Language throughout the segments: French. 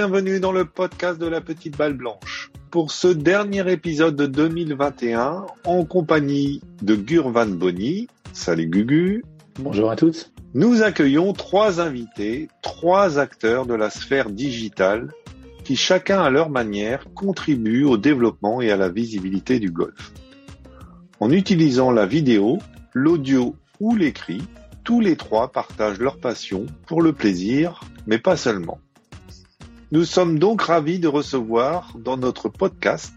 bienvenue dans le podcast de la petite balle blanche. Pour ce dernier épisode de 2021, en compagnie de Gurvan Bonny. Salut Gugu. Bonjour à toutes. Nous accueillons trois invités, trois acteurs de la sphère digitale qui chacun à leur manière contribuent au développement et à la visibilité du golf. En utilisant la vidéo, l'audio ou l'écrit, tous les trois partagent leur passion pour le plaisir, mais pas seulement. Nous sommes donc ravis de recevoir dans notre podcast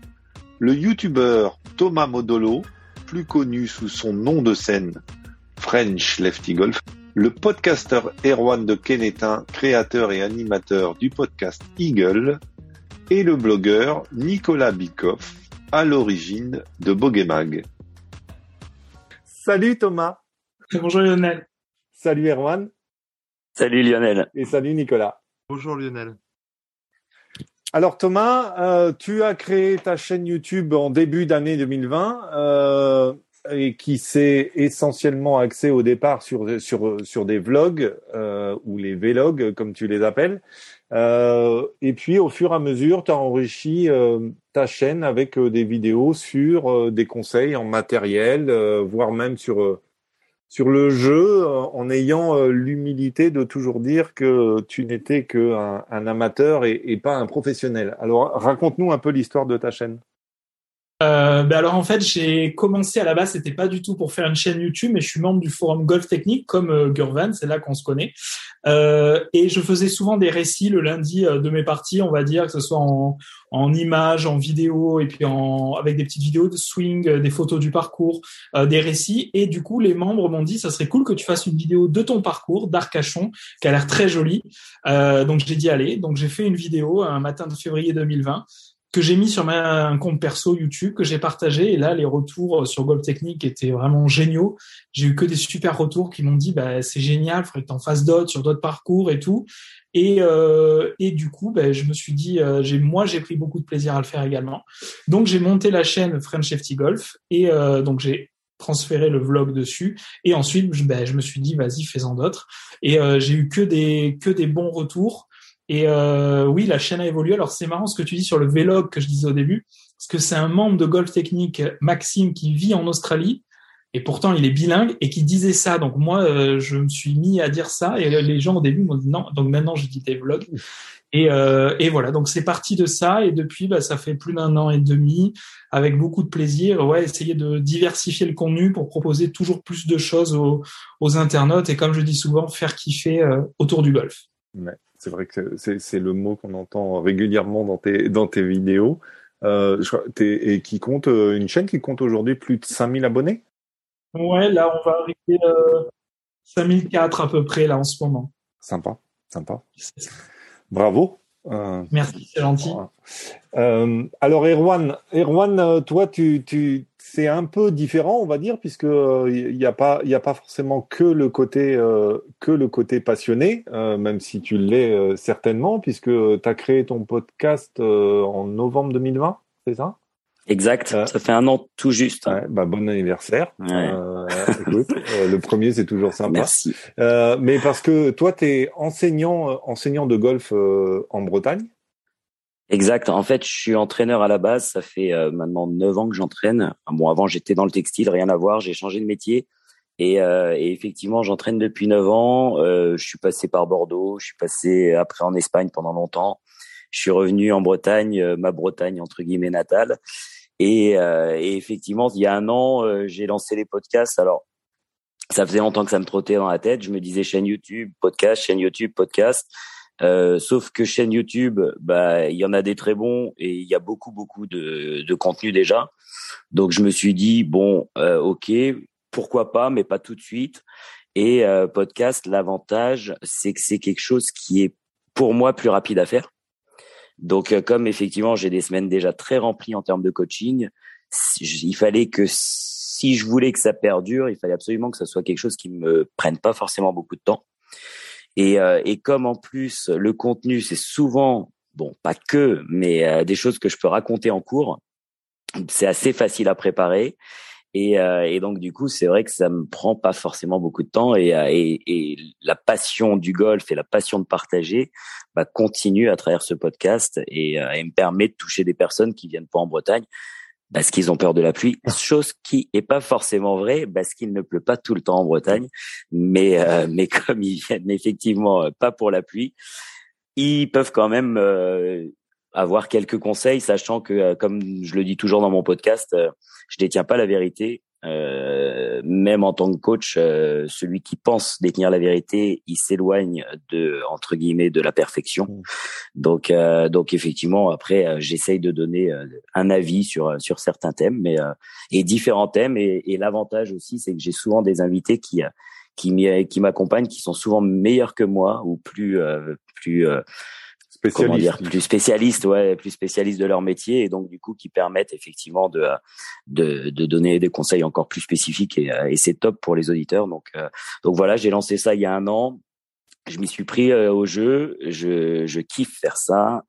le youtubeur Thomas Modolo, plus connu sous son nom de scène French Lefty Golf, le podcasteur Erwan de Kenetin, créateur et animateur du podcast Eagle, et le blogueur Nicolas Bikoff, à l'origine de Bogemag. Salut Thomas. Bonjour Lionel. Salut Erwan. Salut Lionel. Et salut Nicolas. Bonjour Lionel. Alors Thomas, euh, tu as créé ta chaîne YouTube en début d'année 2020 euh, et qui s'est essentiellement axée au départ sur sur sur des vlogs euh, ou les vlogs comme tu les appelles. Et puis au fur et à mesure, tu as enrichi ta chaîne avec des vidéos sur des conseils en matériel, voire même sur sur le jeu en ayant euh, l'humilité de toujours dire que tu n'étais qu'un un amateur et, pas un professionnel. Alors raconte-nous un peu l'histoire de ta chaîne. Euh, ben alors en fait, j'ai commencé à la base, c'était pas du tout pour faire une chaîne YouTube, mais je suis membre du forum Golf Technique comme euh, Gurvan, c'est là qu'on se connaît. Euh, et je faisais souvent des récits le lundi euh, de mes parties, on va dire que ce soit en, en images, en vidéo, et puis en avec des petites vidéos de swing, euh, des photos du parcours, des récits. Et du coup, les membres m'ont dit, ça serait cool que tu fasses une vidéo de ton parcours d'Arcachon, qui a l'air très jolie. donc j'ai dit allez, donc j'ai fait une vidéo un matin de février 2020 que j'ai mis sur ma, un compte perso YouTube que j'ai partagé et là les retours sur Golf Technique étaient vraiment géniaux. J'ai eu que des super retours qui m'ont dit bah c'est génial, faudrait que t'en fasses d'autres sur d'autres parcours et tout. Et euh, et du coup bah, je me suis dit euh, moi j'ai pris beaucoup de plaisir à le faire également. Donc j'ai monté la chaîne French FT Golf et euh, donc j'ai transféré le vlog dessus et ensuite je, bah, je me suis dit vas-y fais-en d'autres et euh, j'ai eu que des que des bons retours et euh, oui, la chaîne a évolué. Alors c'est marrant ce que tu dis sur le vlog que je disais au début, parce que c'est un membre de Golf Technique, Maxime, qui vit en Australie, et pourtant il est bilingue, et qui disait ça. Donc moi, euh, je me suis mis à dire ça, et les gens au début m'ont dit non. Donc maintenant, j'ai dit des vlogs. Et, euh, et voilà, donc c'est parti de ça, et depuis, bah, ça fait plus d'un an et demi, avec beaucoup de plaisir, ouais, essayer de diversifier le contenu pour proposer toujours plus de choses aux, aux internautes, et comme je dis souvent, faire kiffer euh, autour du golf. Ouais. C'est vrai que c'est le mot qu'on entend régulièrement dans tes, dans tes vidéos. Euh, et qui compte euh, une chaîne qui compte aujourd'hui plus de 5000 abonnés? Ouais, là, on va arriver euh, 5004 à peu près, là, en ce moment. Sympa, sympa. Bravo. Euh, Merci, c'est gentil. Euh, alors, Erwan, Erwan, euh, toi, tu, tu, c'est un peu différent, on va dire, puisque il euh, n'y a pas, il a pas forcément que le côté, euh, que le côté passionné, euh, même si tu l'es certainement, puisque tu as créé ton podcast en novembre 2020, c'est ça? Exact, ça fait un an tout juste. Ouais, bah, bon anniversaire. écoute, le premier c'est toujours sympa. Merci. mais parce que toi tu es enseignant, enseignant de golf en Bretagne? Exact. En fait, je suis entraîneur à la base. Ça fait euh, maintenant neuf ans que j'entraîne. Bon, avant j'étais dans le textile, rien à voir. J'ai changé de métier et, euh, et effectivement, j'entraîne depuis neuf ans. Euh, je suis passé par Bordeaux. Je suis passé après en Espagne pendant longtemps. Je suis revenu en Bretagne, euh, ma Bretagne entre guillemets natale. Et, euh, et effectivement, il y a un an, j'ai lancé les podcasts. Alors, ça faisait longtemps que ça me trottait dans la tête. Je me disais chaîne YouTube, podcast, chaîne YouTube, podcast. Euh, sauf que chaîne YouTube, bah il y en a des très bons et il y a beaucoup beaucoup de, de contenu déjà. Donc je me suis dit bon, euh, ok, pourquoi pas, mais pas tout de suite. Et euh, podcast, l'avantage, c'est que c'est quelque chose qui est pour moi plus rapide à faire. Donc euh, comme effectivement j'ai des semaines déjà très remplies en termes de coaching, il fallait que si je voulais que ça perdure, il fallait absolument que ça soit quelque chose qui me prenne pas forcément beaucoup de temps. Et, euh, et comme en plus le contenu, c'est souvent, bon, pas que, mais euh, des choses que je peux raconter en cours, c'est assez facile à préparer. Et, euh, et donc du coup, c'est vrai que ça me prend pas forcément beaucoup de temps et, euh, et, et la passion du golf et la passion de partager bah, continue à travers ce podcast et, euh, et me permet de toucher des personnes qui viennent pas en Bretagne parce qu'ils ont peur de la pluie, chose qui est pas forcément vraie parce qu'il ne pleut pas tout le temps en Bretagne, mais mais comme ils viennent effectivement pas pour la pluie, ils peuvent quand même avoir quelques conseils, sachant que, euh, comme je le dis toujours dans mon podcast, euh, je détiens pas la vérité. Euh, même en tant que coach, euh, celui qui pense détenir la vérité, il s'éloigne de entre guillemets de la perfection. Mmh. Donc, donc effectivement, après, j'essaye de donner un avis sur sur certains thèmes, mais et différents thèmes. Et, et l'avantage aussi, c'est que j'ai souvent des invités qui qui m'accompagnent, qui sont souvent meilleurs que moi ou plus plus comment dire, plus spécialistes, ouais, plus spécialistes de leur métier et donc du coup qui permettent effectivement de de, de donner des conseils encore plus spécifiques et, et c'est top pour les auditeurs. Donc euh, donc voilà, j'ai lancé ça il y a un an. Je m'y suis pris euh, au jeu. Je je kiffe faire ça.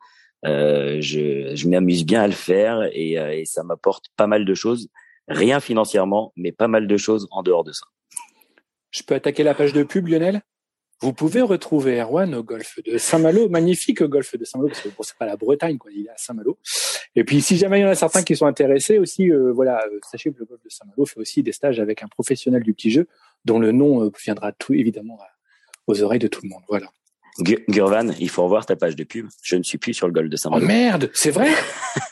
Euh, je je m'amuse bien à le faire et, euh, et ça m'apporte pas mal de choses. Rien financièrement, mais pas mal de choses en dehors de ça. Je peux attaquer la page de pub, Lionel? Vous pouvez retrouver Erwan au golfe de Saint-Malo, magnifique golfe de Saint-Malo, parce que bon, c'est pas la Bretagne, quoi, il est à Saint-Malo. Et puis, si jamais il y en a certains qui sont intéressés aussi, euh, voilà, euh, sachez que le golfe de Saint-Malo fait aussi des stages avec un professionnel du petit jeu, dont le nom euh, viendra tout évidemment aux oreilles de tout le monde. Voilà. Gurvan, il faut revoir ta page de pub. Je ne suis plus sur le golfe de Saint-Malo. Oh merde, c'est vrai.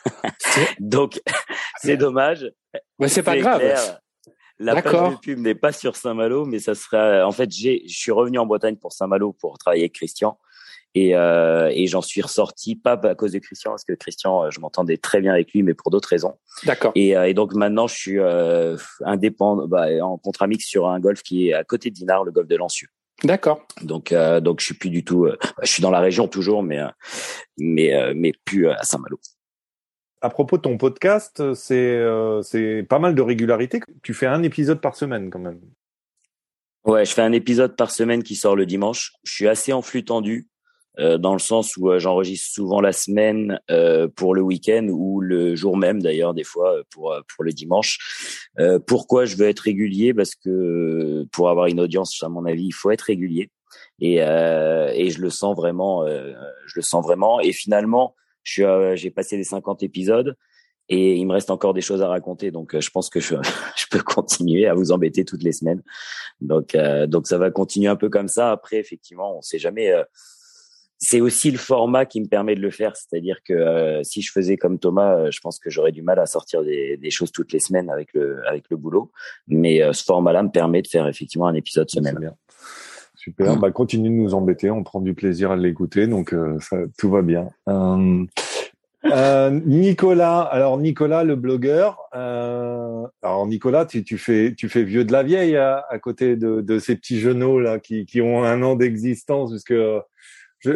Donc, c'est dommage. Mais c'est pas grave. La page de pub n'est pas sur Saint-Malo, mais ça sera. En fait, j'ai, je suis revenu en Bretagne pour Saint-Malo pour travailler avec Christian. Et, euh, et j'en suis ressorti pas à cause de Christian parce que Christian je m'entendais très bien avec lui mais pour d'autres raisons. D'accord. Et, euh, et, donc maintenant je suis euh, indépendant bah, en contrat mix sur un golf qui est à côté de Dinard le golf de Lancieux. D'accord. Donc euh, donc je suis plus du tout je suis dans la région toujours mais mais mais plus à Saint-Malo à propos de ton podcast, c'est euh, c'est pas mal de régularité. Tu fais un épisode par semaine quand même. Ouais, je fais un épisode par semaine qui sort le dimanche. Je suis assez en flux tendu euh, dans le sens où euh, j'enregistre souvent la semaine euh, pour le week-end ou le jour même d'ailleurs des fois euh, pour pour le dimanche. pourquoi je veux être régulier? Parce que pour avoir une audience, à mon avis, il faut être régulier. Et et je le sens vraiment, je le sens vraiment. Et finalement je suis, j'ai passé les 50 épisodes et il me reste encore des choses à raconter. Donc, euh, je pense que je, je peux continuer à vous embêter toutes les semaines. Donc, euh, donc ça va continuer un peu comme ça. Après, effectivement, on sait jamais. Euh, c'est aussi le format qui me permet de le faire. C'est-à-dire que si je faisais comme Thomas, je pense que j'aurais du mal à sortir des, des, choses toutes les semaines avec le avec le boulot. Mais ce format-là me permet de faire effectivement un épisode semaine. Super. Bah, continue de nous embêter. On prend du plaisir à l'écouter, donc euh, ça, tout va bien. Euh, euh, Nicolas, alors Nicolas, le blogueur. Euh, alors Nicolas, tu, tu, fais, tu fais vieux de la vieille à, à côté de, de, ces petits genoux là qui, qui ont un an d'existence, puisque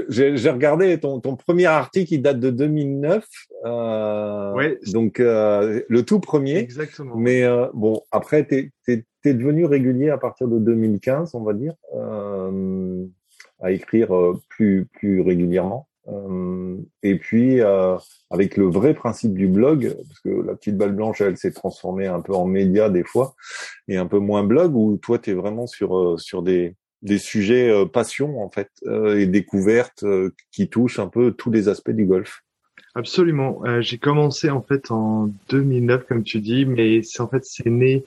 j'ai regardé ton, ton premier article, qui date de 2009. Euh, ouais. Donc euh, le tout premier. Exactement. Mais euh, bon, après, t'es es, es, devenu régulier à partir de 2015, on va dire, euh, à écrire euh, plus plus régulièrement. Euh, et puis avec le vrai principe du blog, parce que la petite balle blanche, elle s'est transformée un peu en média des fois, et un peu moins blog, où toi, tu es vraiment sur sur des des sujets euh, passion en fait euh, et découvertes euh, qui touchent un peu tous les aspects du golf. Absolument. j'ai commencé en fait en 2009 comme tu dis, mais c'est en fait c'est né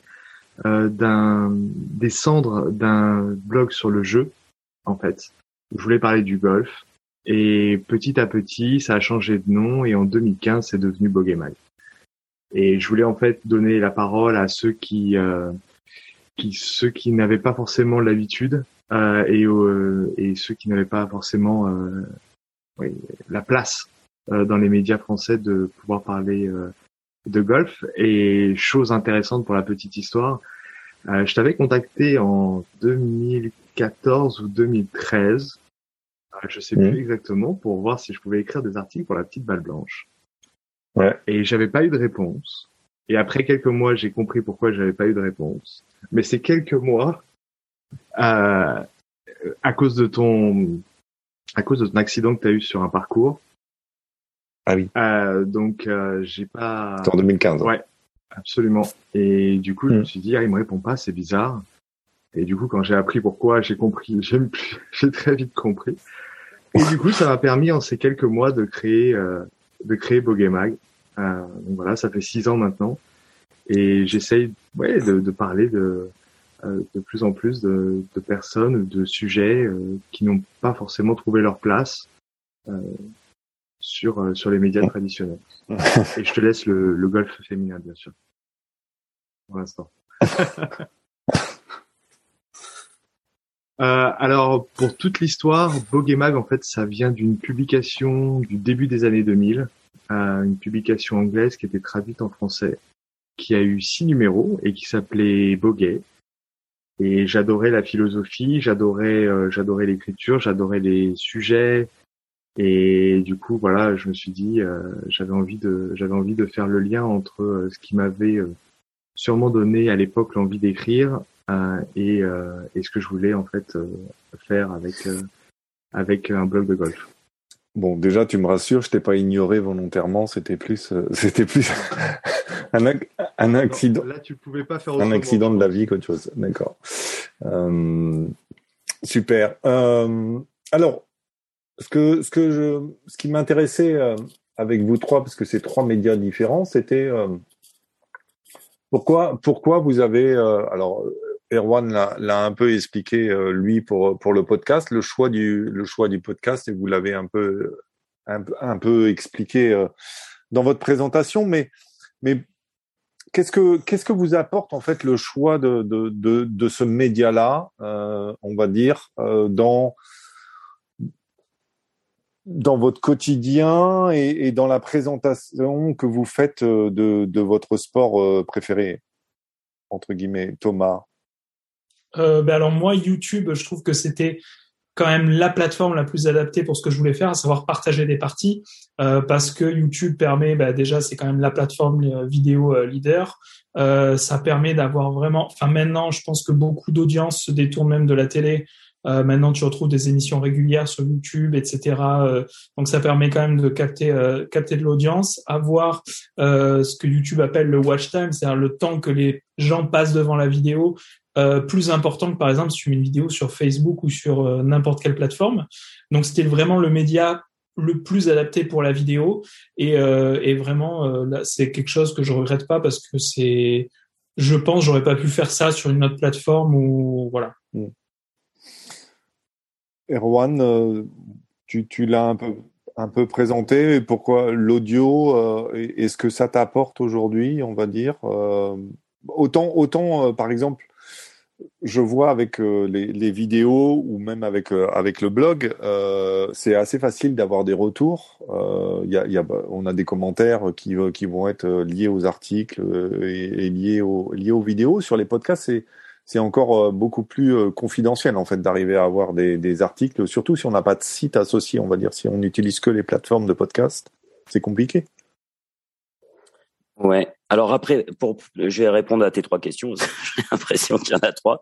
d'un des cendres d'un blog sur le jeu en fait. Je voulais parler du golf et petit à petit ça a changé de nom et en 2015 c'est devenu Bogemai. Et je voulais en fait donner la parole à ceux qui qui ceux qui n'avaient pas forcément l'habitude euh, et, euh, et ceux qui n'avaient pas forcément euh, oui, la place dans les médias français de pouvoir parler de golf. Et chose intéressante pour la petite histoire, je t'avais contacté en 2014 ou 2013, je sais plus mmh. exactement, pour voir si je pouvais écrire des articles pour la petite balle blanche. Ouais. Et j'avais pas eu de réponse. Et après quelques mois, j'ai compris pourquoi j'avais pas eu de réponse. Mais c'est quelques mois euh, à cause de ton à cause de ton accident que tu as eu sur un parcours. Ah oui. Euh, donc euh, j'ai pas. en 2015. Ouais. absolument. Et du coup, je me Mm. suis dit, ah, il me répond pas, c'est bizarre. Et du coup, quand j'ai appris pourquoi, j'ai compris, j'ai très vite compris. Et du coup, ça m'a permis en ces quelques mois de créer, euh, de créer Bogemag. Euh, donc voilà, ça fait six ans maintenant. Et j'essaye, ouais, de, de parler de, euh, de plus en plus de, de personnes, de sujets euh, qui n'ont pas forcément trouvé leur place euh, sur euh, sur les médias traditionnels. Et je te laisse le, le golf féminin, bien sûr, pour l'instant. Euh, alors, pour toute l'histoire, Bogemag, en fait, ça vient d'une publication du début des années 2000, euh, une publication anglaise qui était traduite en français, qui a eu six numéros et qui s'appelait Bogey. Et j'adorais la philosophie, j'adorais, euh, j'adorais l'écriture, j'adorais les sujets. Et du coup, voilà, je me suis dit, j'avais envie de, j'avais envie de faire le lien entre ce qui m'avait sûrement donné à l'époque l'envie d'écrire et, euh, et ce que je voulais en fait euh, faire avec euh, avec un blog de golf. Bon, déjà, tu me rassures, je t'ai pas ignoré volontairement, c'était plus, euh, c'était plus un, ac- un accident, Là, tu pouvais pas faire un accident de la vie qu'autre chose. D'accord. Euh, super. Euh, alors, ce que, ce que je, ce qui m'intéressait euh, avec vous trois, parce que c'est trois médias différents, c'était euh, pourquoi, pourquoi vous avez, euh, alors, Erwan l'a un peu expliqué euh, lui pour pour le podcast, le choix du le choix du podcast et vous l'avez un peu un, un peu expliqué euh, dans votre présentation, mais mais qu'est-ce que qu'est-ce que vous apporte en fait le choix de de de, de ce média-là, euh, on va dire, euh, dans dans votre quotidien et, et dans la présentation que vous faites euh, de de votre sport préféré entre guillemets, Thomas? Euh, ben alors moi, YouTube, je trouve que c'était quand même la plateforme la plus adaptée pour ce que je voulais faire, à savoir partager des parties, euh, parce que YouTube permet, bah, déjà, c'est quand même la plateforme euh, vidéo euh, leader. Euh, ça permet d'avoir vraiment, enfin maintenant, je pense que beaucoup d'audiences se détournent même de la télé. Euh, maintenant, tu retrouves des émissions régulières sur YouTube, etc. Donc, ça permet quand même de capter, capter de l'audience, avoir ce que YouTube appelle le watch time, c'est-à-dire le temps que les gens passent devant la vidéo, euh, plus important que par exemple sur une vidéo sur Facebook ou sur euh, n'importe quelle plateforme. Donc c'était vraiment le média le plus adapté pour la vidéo et, euh, vraiment c'est quelque chose que je regrette pas parce que c'est je pense j'aurais pas pu faire ça sur une autre plateforme ou voilà. Erwan, euh, tu, tu l'as un peu, un peu présenté. Pourquoi l'audio Est-ce que ça t'apporte aujourd'hui, on va dire Autant, autant par exemple, je vois avec euh, les, les vidéos ou même avec euh, avec le blog, euh, c'est assez facile d'avoir des retours. Euh, y a, y a, on a des commentaires qui qui vont être euh, liés aux articles euh, et, et liés aux liés aux vidéos. Sur les podcasts, c'est c'est encore euh, beaucoup plus euh, confidentiel en fait d'arriver à avoir des, des articles, surtout si on n'a pas de site associé, on va dire, si on n'utilise que les plateformes de podcast, c'est compliqué. Ouais. Alors après, pour, je vais répondre à tes trois questions. J'ai l'impression qu'il y en a trois.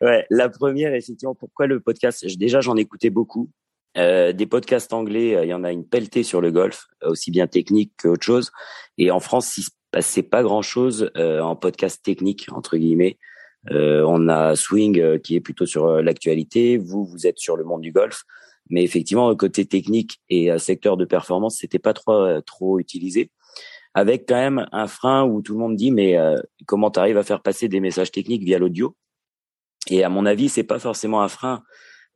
Ouais. La première, effectivement, pourquoi le podcast Déjà, j'en écoutais beaucoup. Euh, des podcasts anglais, euh, il y en a une pelletée sur le golf, euh, aussi bien technique qu'autre chose. Et en France, il se passait pas grand-chose euh, en podcast technique entre guillemets. Euh, on a Swing euh, qui est plutôt sur l'actualité. Vous, vous êtes sur le monde du golf, mais effectivement, côté technique et secteur de performance, c'était pas trop trop utilisé avec quand même un frein où tout le monde dit mais euh, comment tu arrives à faire passer des messages techniques via l'audio? Et à mon avis, c'est pas forcément un frein.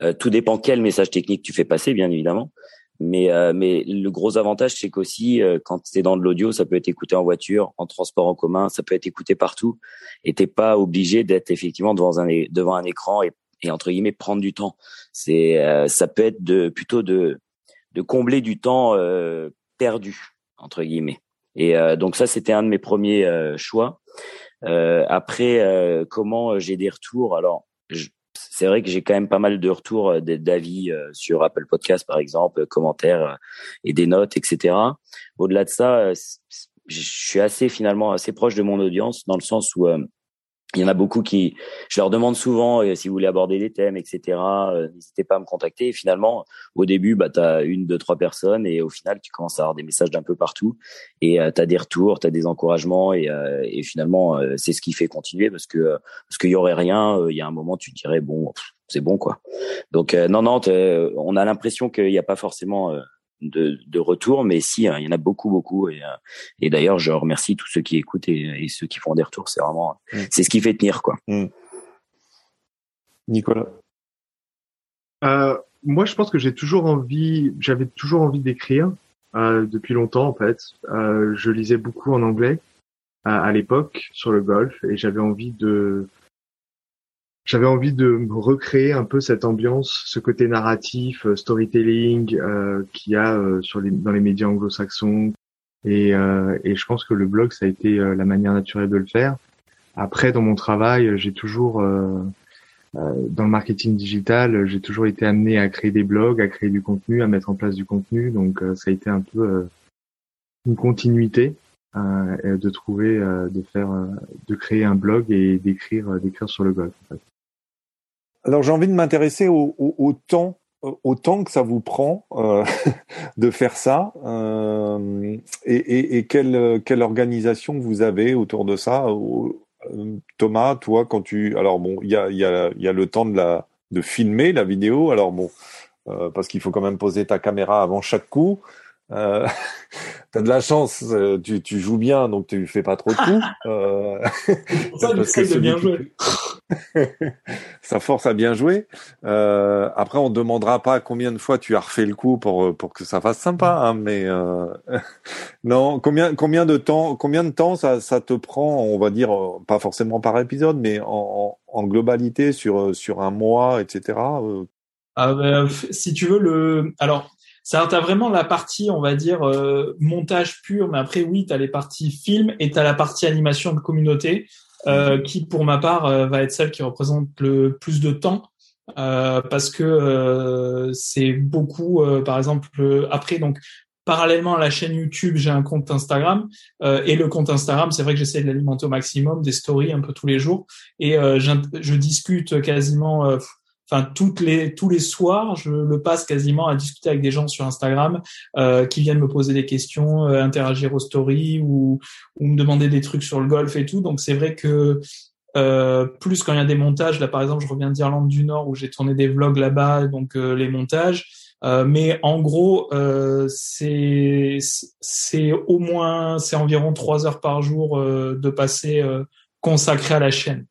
Euh, tout dépend quel message technique tu fais passer, bien évidemment. Mais euh, mais le gros avantage, c'est qu'aussi euh, quand c'est dans de l'audio, ça peut être écouté en voiture, en transport en commun, ça peut être écouté partout. Et t'es pas obligé d'être effectivement devant un devant un écran et, et entre guillemets prendre du temps. C'est euh, ça peut être de plutôt de de combler du temps euh, perdu entre guillemets. Et euh, donc ça, c'était un de mes premiers euh, choix. Euh, après, comment j'ai des retours? Alors, c'est vrai que j'ai quand même pas mal de retours d'avis sur Apple Podcast, par exemple, commentaires et des notes, etc. Au-delà de ça, je suis assez finalement assez proche de mon audience dans le sens où il y en a beaucoup qui, je leur demande souvent euh, si vous voulez aborder des thèmes, etc. Euh, n'hésitez pas à me contacter. Et finalement, au début, bah, tu as une, deux, trois personnes et au final, tu commences à avoir des messages d'un peu partout et euh, tu as des retours, tu as des encouragements et, et finalement, c'est ce qui fait continuer parce que parce qu'il y aurait rien, il y a un moment, tu dirais bon, c'est bon quoi. Donc non, non, on a l'impression qu'il n'y a pas forcément de, de retour, mais si, hein, il y en a beaucoup, beaucoup. Et, euh, et d'ailleurs, je remercie tous ceux qui écoutent et, ceux qui font des retours. C'est vraiment, mm. c'est ce qui fait tenir, quoi. Mm. Nicolas. Euh, moi, je pense que j'ai toujours envie, j'avais toujours envie d'écrire euh, depuis longtemps en fait. Euh, je lisais beaucoup en anglais à l'époque sur le golf et j'avais envie de j'avais envie de recréer un peu cette ambiance, ce côté narratif, euh, storytelling euh, qu'il y a euh, sur les, dans les médias anglo-saxons. Et, euh, et, je pense que le blog, ça a été la manière naturelle de le faire. Après, dans mon travail, j'ai toujours, dans le marketing digital, j'ai toujours été amené à créer des blogs, à créer du contenu, à mettre en place du contenu. Donc, ça a été un peu une continuité de trouver, de faire, de créer un blog et d'écrire, d'écrire sur le blog. Alors j'ai envie de m'intéresser au, temps au temps que ça vous prend euh, de faire ça euh, et, quelle, organisation vous avez autour de ça euh, Thomas toi quand tu alors bon il y a, le temps de la de filmer la vidéo alors bon euh, parce qu'il faut quand même poser ta caméra avant chaque coup euh, T'as de la chance, euh, tu, tu, joues bien, donc tu fais pas trop de coups. euh, ça, parce que de bien jouer. ça force à bien jouer. Euh, après, on demandera pas combien de fois tu as refait le coup pour pour que ça fasse sympa, hein, mais euh... non, combien combien de temps combien de temps ça, ça te prend, on va dire euh, pas forcément par épisode, mais en, en globalité sur sur un mois, etc. Ah ben, si tu veux le alors ça, tu as vraiment la partie, on va dire, euh, montage pur, mais après, oui, tu as les parties film et tu as la partie animation de communauté, euh, mhm. qui, pour ma part, euh, va être celle qui représente le plus de temps. parce que c'est beaucoup, par exemple, après, donc, parallèlement à la chaîne YouTube, j'ai un compte Instagram et le compte Instagram, c'est vrai que j'essaie de l'alimenter au maximum, des stories un peu tous les jours et je discute quasiment enfin toutes les tous les soirs, je le passe quasiment à discuter avec des gens sur Instagram euh, qui viennent me poser des questions, euh, interagir aux stories ou, ou me demander des trucs sur le golf et tout. Donc c'est vrai que euh, plus quand il y a des montages, là par exemple, je reviens d'Irlande du Nord où j'ai tourné des vlogs là-bas, donc euh, les montages. Euh, mais en gros, c'est c'est au moins c'est environ trois heures par jour de passer consacré à la chaîne.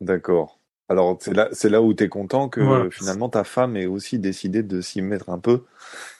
D'accord. Alors c'est là, c'est là où tu es content que finalement ta femme ait aussi décidé de s'y mettre un peu.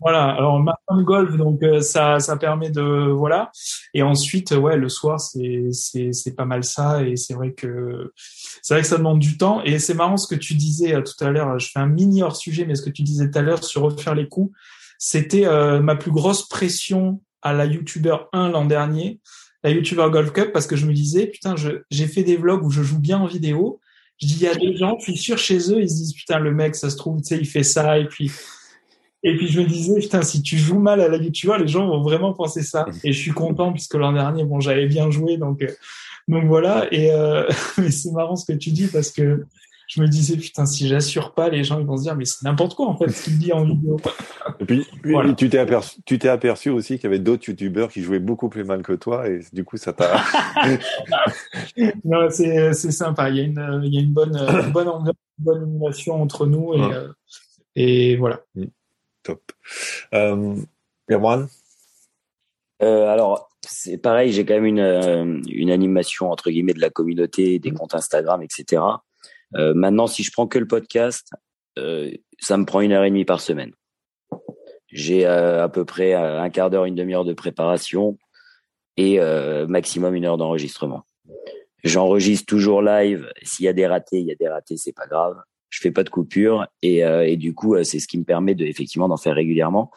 Voilà. Alors ma femme golf, donc euh, ça, ça permet de voilà. Et ensuite, ouais, le soir c'est c'est c'est pas mal ça. Et c'est vrai que c'est vrai que ça demande du temps. Et c'est marrant ce que tu disais euh, tout à l'heure. Je fais un mini hors sujet, mais ce que tu disais tout à l'heure sur refaire les coups, c'était euh, ma plus grosse pression à la YouTuber 1 l'an dernier, la YouTuber Golf Cup, parce que je me disais putain, j'ai fait des vlogs où je joue bien en vidéo je dis, il y a des gens, je suis sûr chez eux, ils se disent, putain, le mec, ça se trouve, tu sais, il fait ça, et puis, et puis je me disais, putain, si tu joues mal à la tu vois, les gens vont vraiment penser ça. Et je suis content puisque l'an dernier, bon, j'avais bien joué, donc, euh, donc voilà. Et euh, mais c'est marrant ce que tu dis parce que je me disais putain si j'assure pas les gens ils vont se dire mais c'est n'importe quoi en fait ce qu'il dit en vidéo. Et puis tu t'es aperçu tu t'es aperçu aussi qu'il y avait d'autres youtubeurs qui jouaient beaucoup plus mal que toi et du coup ça t'a non c'est c'est sympa. Il y a une il y a une bonne une bonne ambiance une bonne animation entre nous et euh, et voilà. Mm. top. Euh, Erwan? Euh, alors c'est pareil j'ai quand même une euh, une animation entre guillemets de la communauté des mm. comptes Instagram etc euh, maintenant, si je prends que le podcast, euh, ça me prend une heure et demie par semaine. J'ai euh, à peu près un quart d'heure, une demi-heure de préparation et maximum une heure d'enregistrement. J'enregistre toujours live. S'il y a des ratés, il y a des ratés, c'est pas grave. Je fais pas de coupure et, et du coup, c'est ce qui me permet de effectivement d'en faire régulièrement.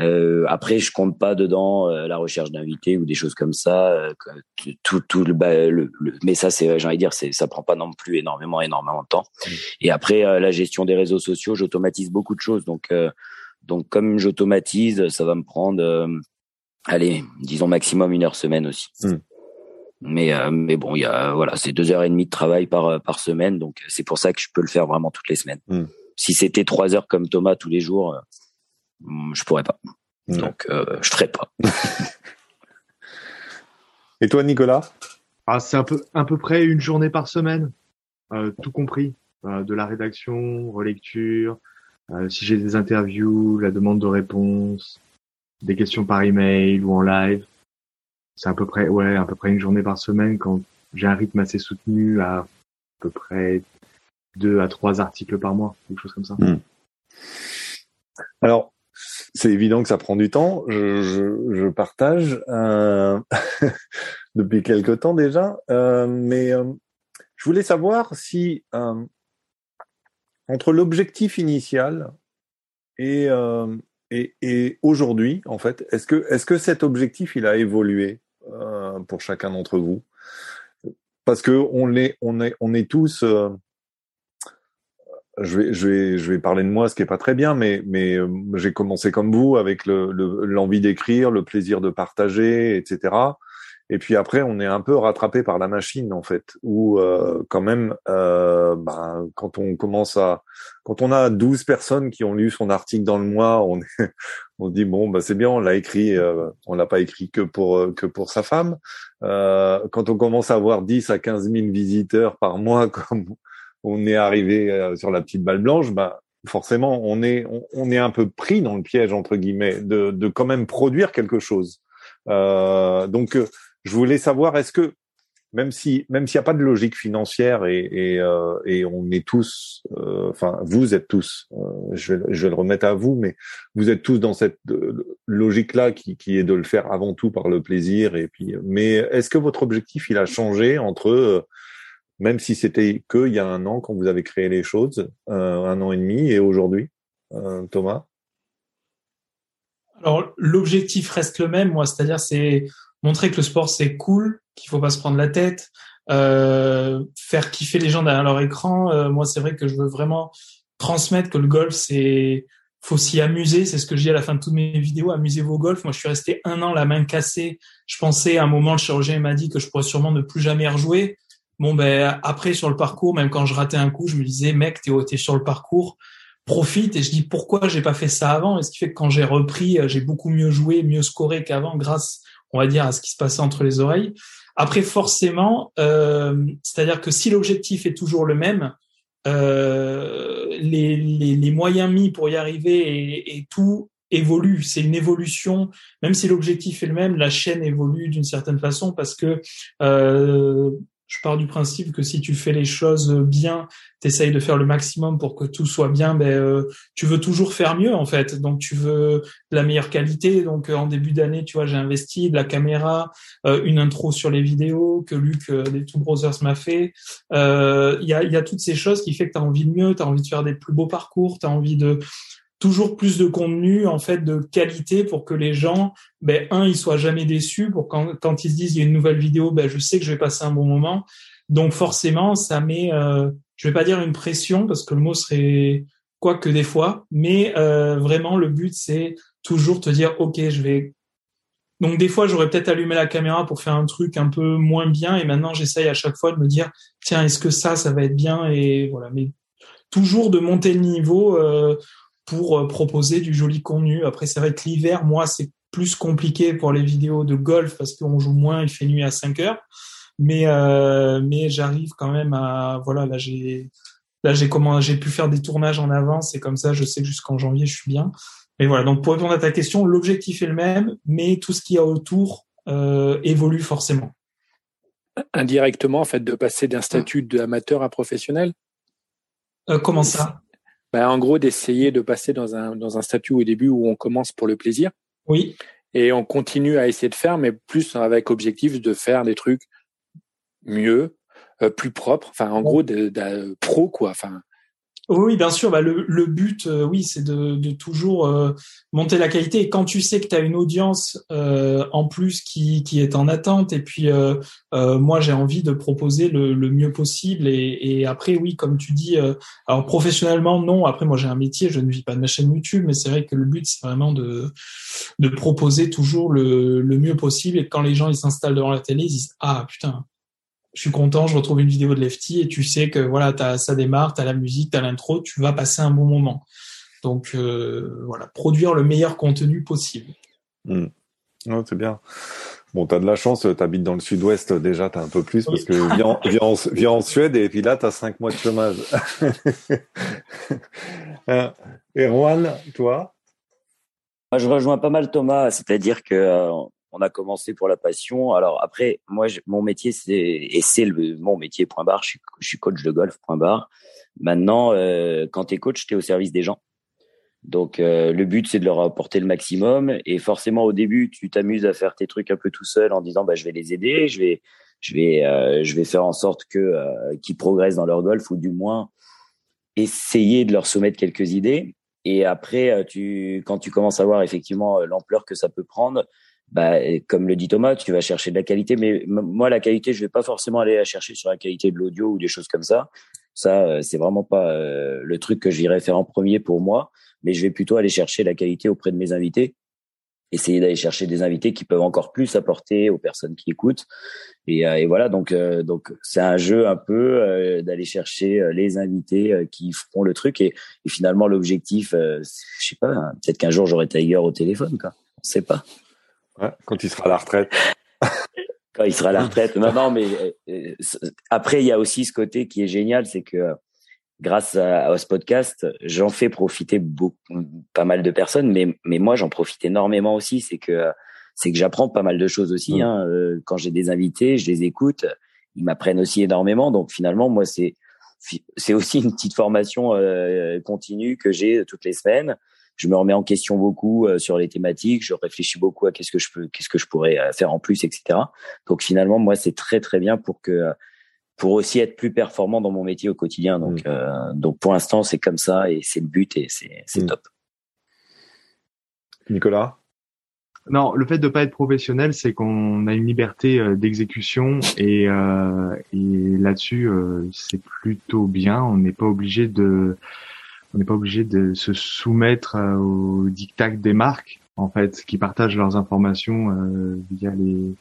Euh, après, je compte pas dedans euh, la recherche d'invités ou des choses comme ça. Euh, tout, tout le, le, mais ça, c'est, j'ai envie de dire, c'est, ça prend pas non plus énormément, énormément de temps. Mmh. Et après, euh, la gestion des réseaux sociaux, j'automatise beaucoup de choses. Donc, donc comme j'automatise, ça va me prendre, allez, disons maximum une heure semaine aussi. Mmh. Mais mais bon, il y a voilà, c'est deux heures et demie de travail par par semaine, donc c'est pour ça que je peux le faire vraiment toutes les semaines. Hmm. Si c'était trois heures comme Thomas tous les jours, je pourrais pas. Ouais. Donc je ferais pas. Et toi, Nicolas? Ah, c'est un peu à peu près une journée par semaine, euh, tout compris, Euh, de la rédaction, relecture, euh, si j'ai des interviews, la demande de réponse, des questions par email ou en live. C'est à peu près, ouais, à peu près une journée par semaine quand j'ai un rythme assez soutenu à à peu près deux à trois articles par mois, quelque chose comme ça. Alors, c'est évident que ça prend du temps. Je, je, je partage euh, depuis quelque temps déjà, euh, mais euh, je voulais savoir si euh, entre l'objectif initial et euh, et, et aujourd'hui, en fait, est-ce que est-ce que cet objectif il a évolué euh, pour chacun d'entre vous? Parce que on est on est on est tous je vais, je vais, je vais parler de moi, ce qui est pas très bien, mais, mais euh, j'ai commencé comme vous avec le, le- l'envie d'écrire, le plaisir de partager, etc. Et puis après, on est un peu rattrapé par la machine, en fait, où euh, quand même, euh, ben, quand on commence à, quand on a 12 personnes qui ont lu son article dans le mois, on, est, on dit bon, bah c'est bien, on l'a écrit, euh, on l'a pas écrit que pour euh, que pour sa femme. Euh, quand on commence à avoir 10 à 15 000 visiteurs par mois, comme on est arrivé euh, sur la petite balle blanche, bah forcément on est on, est un peu pris dans le piège entre guillemets de, de quand même produire quelque chose. Euh, donc euh, je voulais savoir est-ce que même si même s'il n'y a pas de logique financière et et, euh, et on est tous euh, enfin vous êtes tous euh, je vais je vais le remettre à vous mais vous êtes tous dans cette logique là qui qui est de le faire avant tout par le plaisir et puis mais est-ce que votre objectif il a changé entre euh, même si c'était que il y a un an quand vous avez créé les choses, euh, un an et demi, et aujourd'hui, euh, Thomas? Alors l'objectif reste le même, moi, c'est-à-dire c'est montrer que le sport c'est cool, qu'il faut pas se prendre la tête, euh, faire kiffer les gens derrière leur écran. Euh, moi, c'est vrai que je veux vraiment transmettre que le golf c'est faut s'y amuser, c'est ce que je dis à la fin de toutes mes vidéos, amusez-vous au golf. Moi, je suis resté un an la main cassée. Je pensais à un moment, le chirurgien m'a dit que je pourrais sûrement ne plus jamais rejouer. Bon, ben après sur le parcours, même quand je ratais un coup, je me disais, mec, t'es t'es sur le parcours, profite. Et je dis pourquoi j'ai pas fait ça avant? Et ce qui fait que quand j'ai repris, euh, j'ai beaucoup mieux joué, mieux scoré qu'avant, grâce, on va dire, à ce qui se passait entre les oreilles. Après, forcément, euh, c'est-à-dire que si l'objectif est toujours le même, euh, les, les, les moyens mis pour y arriver et, et tout évolue. C'est une évolution, même si l'objectif est le même, la chaîne évolue d'une certaine façon parce que euh, je pars du principe que si tu fais les choses bien, tu essayes de faire le maximum pour que tout soit bien, ben, euh, tu veux toujours faire mieux en fait. Donc tu veux de la meilleure qualité. Donc euh, en début d'année, tu vois, j'ai investi de la caméra, euh, une intro sur les vidéos que Luc des Two Brothers m'a fait. Il y, a, y a toutes ces choses qui fait que tu as envie de mieux, tu as envie de faire des plus beaux parcours, tu as envie de toujours plus de contenu en fait de qualité pour que les gens ben un ils soient jamais déçus pour quand quand ils se disent il y a une nouvelle vidéo ben je sais que je vais passer un bon moment. Donc forcément ça met euh, je vais pas dire une pression parce que le mot serait quoi que des fois mais euh, vraiment le but c'est toujours te dire ok je vais donc des fois j'aurais peut-être allumé la caméra pour faire un truc un peu moins bien et maintenant j'essaye à chaque fois de me dire tiens est-ce que ça ça va être bien et voilà. Mais toujours de monter le niveau euh, pour proposer du joli contenu. Après, c'est vrai que l'hiver, moi, c'est plus compliqué pour les vidéos de golf parce qu'on joue moins, il fait nuit à 5 heures. Mais euh, mais j'arrive quand même à voilà là j'ai là j'ai comment j'ai pu faire des tournages en avance et comme ça je sais que jusqu'en janvier je suis bien. Mais voilà donc pour répondre à ta question, l'objectif est le même, mais tout ce qu'il y a autour euh, évolue forcément. Indirectement, en fait, de passer d'un statut d'amateur à professionnel? Euh, comment ça? Ben, en gros, d'essayer de passer dans un, dans un statut au début où on commence pour le plaisir. Oui. Et on continue à essayer de faire, mais plus avec objectif de faire des trucs mieux, euh, plus propres. Enfin, en gros, de, de, pro, quoi. Enfin, Oui, bien sûr. Bah, le, but, euh, oui, c'est de, toujours euh, monter la qualité. Et quand tu sais que tu as une audience euh, en plus qui, est en attente, et puis moi, j'ai envie de proposer le, mieux possible. Et, après, oui, comme tu dis, alors professionnellement, non. Après, moi, j'ai un métier, je ne vis pas de ma chaîne YouTube, mais c'est vrai que le but, c'est vraiment de, de proposer toujours le, le mieux possible. Et quand les gens ils s'installent devant la télé, ils disent ah putain, je suis content, je retrouve une vidéo de Lefty et tu sais que voilà, as, ça démarre, tu as la musique, tu as l'intro, tu vas passer un bon moment. Donc euh, voilà, produire le meilleur contenu possible. Mmh. c'est bien. Bon, tu as de la chance, tu habites dans le sud-ouest déjà, tu as un peu plus parce que viens, en, viens, en, Suède et puis là, tu as cinq mois de chômage. Erwan, toi? Moi, je rejoins pas mal Thomas, c'est-à-dire que euh, on a commencé pour la passion. Alors après, moi, mon métier, c'est et c'est mon métier point barre. Je suis, coach de golf point barre. Maintenant, euh, quand tu es coach, tu es au service des gens. Donc euh, le but, c'est de leur apporter le maximum. Et forcément, au début, tu t'amuses à faire tes trucs un peu tout seul en disant, bah, je vais les aider, je vais, je vais, euh, je vais faire en sorte que qu'ils progressent dans leur golf ou du moins essayer de leur soumettre quelques idées. Et après, tu, quand tu commences à voir effectivement l'ampleur que ça peut prendre, bah, comme le dit Thomas, tu vas chercher de la qualité. Mais moi, la qualité, je vais pas forcément aller la chercher sur la qualité de l'audio ou des choses comme ça. Ça, euh, c'est vraiment pas euh, le truc que j'irais faire en premier pour moi. Mais je vais plutôt aller chercher la qualité auprès de mes invités. Essayer d'aller chercher des invités qui peuvent encore plus apporter aux personnes qui écoutent. Et, euh, et voilà, donc donc c'est un jeu un peu d'aller chercher les invités qui feront le truc. Et, et finalement, l'objectif, je sais pas, hein, peut-être qu'un jour j'aurai Tiger au téléphone, quoi. On sait pas quand il sera à la retraite. quand il sera à la retraite. Non, non, mais euh, après, il y a aussi ce côté qui est génial, c'est que grâce à, ce podcast, j'en fais profiter beaucoup, pas mal de personnes, mais, mais moi, j'en profite énormément aussi. C'est que, c'est que j'apprends pas mal de choses aussi. Mm. Hein. Euh, quand j'ai des invités, je les écoute, ils m'apprennent aussi énormément. Donc finalement, moi, c'est, c'est aussi une petite formation euh, continue que j'ai toutes les semaines je me remets en question beaucoup euh, sur les thématiques, je réfléchis beaucoup à qu'est-ce que je peux, qu'est-ce que je pourrais euh, faire en plus, etc. Donc finalement, moi, c'est très très bien pour que pour aussi être plus performant dans mon métier au quotidien. Donc, mm. euh, donc pour l'instant, c'est comme ça et c'est le but et c'est c'est mm. top. Nicolas? Non, le fait de pas être professionnel, c'est qu'on a une liberté d'exécution et, euh, et là-dessus, c'est plutôt bien. On n'est pas obligé de on n'est pas obligé de se soumettre euh, aux dictats des marques en fait qui partagent leurs informations euh, via les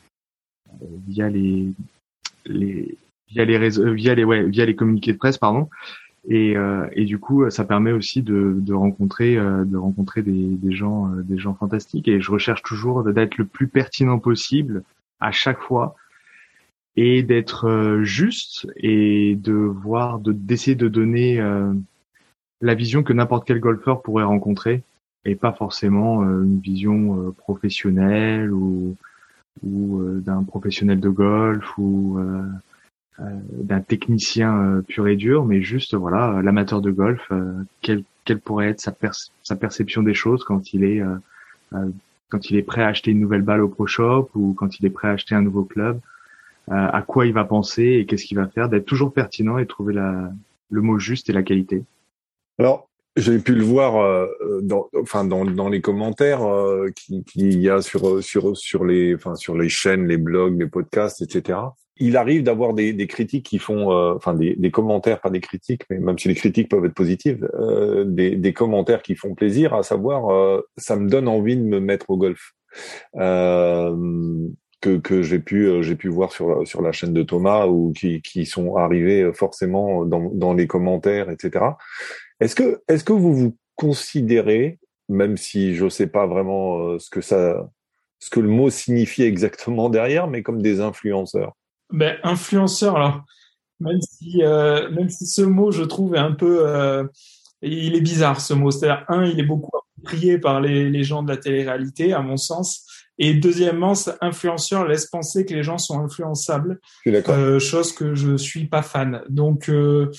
euh, via les, les via les réseaux via les ouais, via les communiqués de presse pardon. Et, et du coup ça permet aussi de, de rencontrer de rencontrer des, des gens des gens fantastiques. Et je recherche toujours d'être le plus pertinent possible à chaque fois et d'être juste et de voir de d'essayer de donner la vision que n'importe quel golfeur pourrait rencontrer et pas forcément euh, une vision euh, professionnelle ou, euh, d'un professionnel de golf ou d'un technicien pur et dur, mais juste voilà l'amateur de golf, quelle, quelle pourrait être sa, sa perception des choses quand il est quand il est prêt à acheter une nouvelle balle au Pro Shop ou quand il est prêt à acheter un nouveau club, à quoi il va penser et qu'est-ce qu'il va faire, d'être toujours pertinent et trouver la, le mot juste et la qualité. Alors, j'ai pu le voir euh, dans, enfin dans, dans les commentaires euh, qu'il qui y a sur sur sur les enfin sur les chaînes, les blogs, les podcasts, etc. Il arrive d'avoir des, des critiques qui font euh, enfin des, des commentaires, pas des critiques, mais même si les critiques peuvent être positives, euh, des, des commentaires qui font plaisir, à savoir ça me donne envie de me mettre au golf. que, que j'ai pu j'ai pu voir sur sur la chaîne de Thomas ou qui, qui sont arrivés forcément dans, dans les commentaires etc est-ce que, est-ce que vous vous considérez, même si je ne sais pas vraiment euh, ce que ça, ce que le mot signifie exactement derrière, mais comme des influenceurs? Ben influenceur, alors même si, euh, même si ce mot, je trouve, est un peu, euh, il est bizarre ce mot. C'est-à-dire un, il est beaucoup approprié par les, les gens de la télé-réalité, à mon sens. Et deuxièmement, influenceur laisse penser que les gens sont influençables, euh, chose que je suis pas fan. Donc, euh,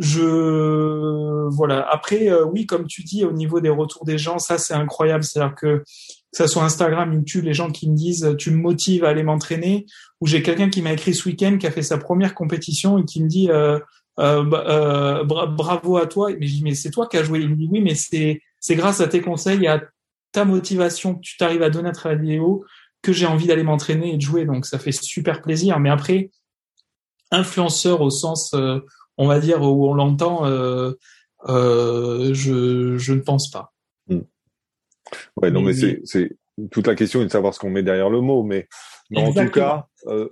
je voilà. Après, euh, oui, comme tu dis, au niveau des retours des gens, ça c'est incroyable. C'est-à-dire que que ça soit Instagram, YouTube, les gens qui me disent tu me motives à aller m'entraîner, ou j'ai quelqu'un qui m'a écrit ce week-end qui a fait sa première compétition et qui me dit euh, euh, euh, bravo à toi. Mais je dis mais c'est toi qui as joué. Il me dit oui, mais c'est c'est grâce à tes conseils, à ta motivation que tu t'arrives à donner à travers la vidéo que j'ai envie d'aller m'entraîner et de jouer. Donc ça fait super plaisir. Mais après, influenceur au sens, on va dire où on l'entend, euh, euh, je je ne pense pas. Hmm. Ouais, non, mais, c'est c'est toute la question est de savoir ce qu'on met derrière le mot, mais, en tout cas, euh,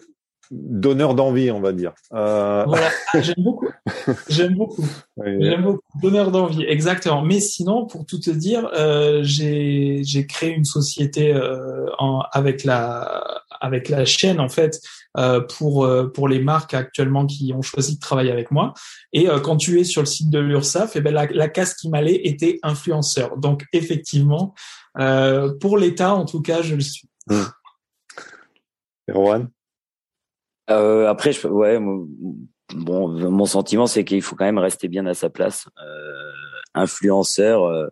donneur d'envie, on va dire. Euh... Voilà, j'aime beaucoup. J'aime beaucoup. J'aime beaucoup. Donneur d'envie, exactement. Mais sinon, pour tout te dire, euh, j'ai créé une société en, avec la avec la chaîne en fait euh, pour euh, pour les marques actuellement qui ont choisi de travailler avec moi. Et euh, quand tu es sur le site de l'URSSAF, et eh ben la, la case qui m'allait était influenceur. Donc effectivement, euh, pour l'État en tout cas, je le suis. Mmh. Erwan? Euh, après, je, ouais, bon, mon sentiment, c'est qu'il faut quand même rester bien à sa place. Euh, influenceur, euh,